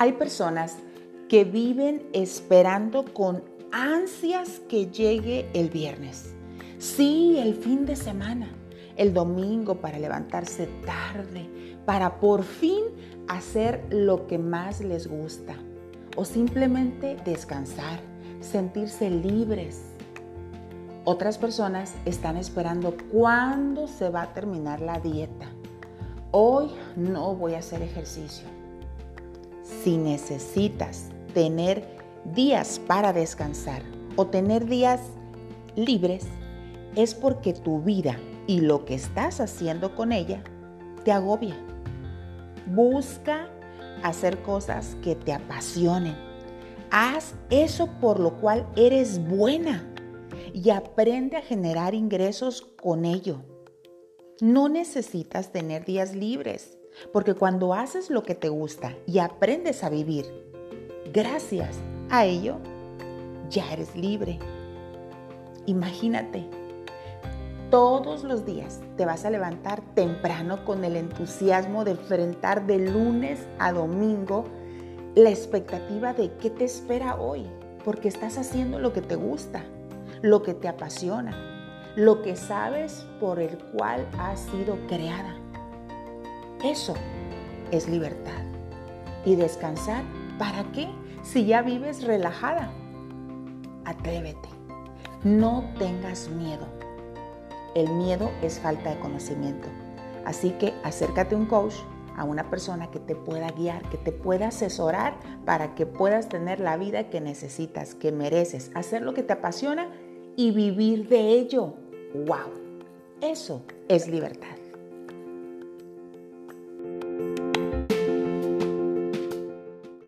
Hay personas que viven esperando con ansias que llegue el viernes. Sí, el fin de semana, el domingo para levantarse tarde, para por fin hacer lo que más les gusta o simplemente descansar, sentirse libres. Otras personas están esperando cuándo se va a terminar la dieta. Hoy no voy a hacer ejercicio si necesitas tener días para descansar o tener días libres, es porque tu vida y lo que estás haciendo con ella te agobia. Busca hacer cosas que te apasionen. Haz eso por lo cual eres buena y aprende a generar ingresos con ello. No necesitas tener días libres. Porque cuando haces lo que te gusta y aprendes a vivir gracias a ello, ya eres libre. Imagínate, todos los días te vas a levantar temprano con el entusiasmo de enfrentar de lunes a domingo la expectativa de qué te espera hoy, porque estás haciendo lo que te gusta, lo que te apasiona, lo que sabes por el cual has sido creada. Eso es libertad. ¿Y descansar? ¿Para qué? Si ya vives relajada. Atrévete. No tengas miedo. El miedo es falta de conocimiento. Así que acércate a un coach, a una persona que te pueda guiar, que te pueda asesorar para que puedas tener la vida que necesitas, que mereces, hacer lo que te apasiona y vivir de ello. ¡Wow! Eso es libertad.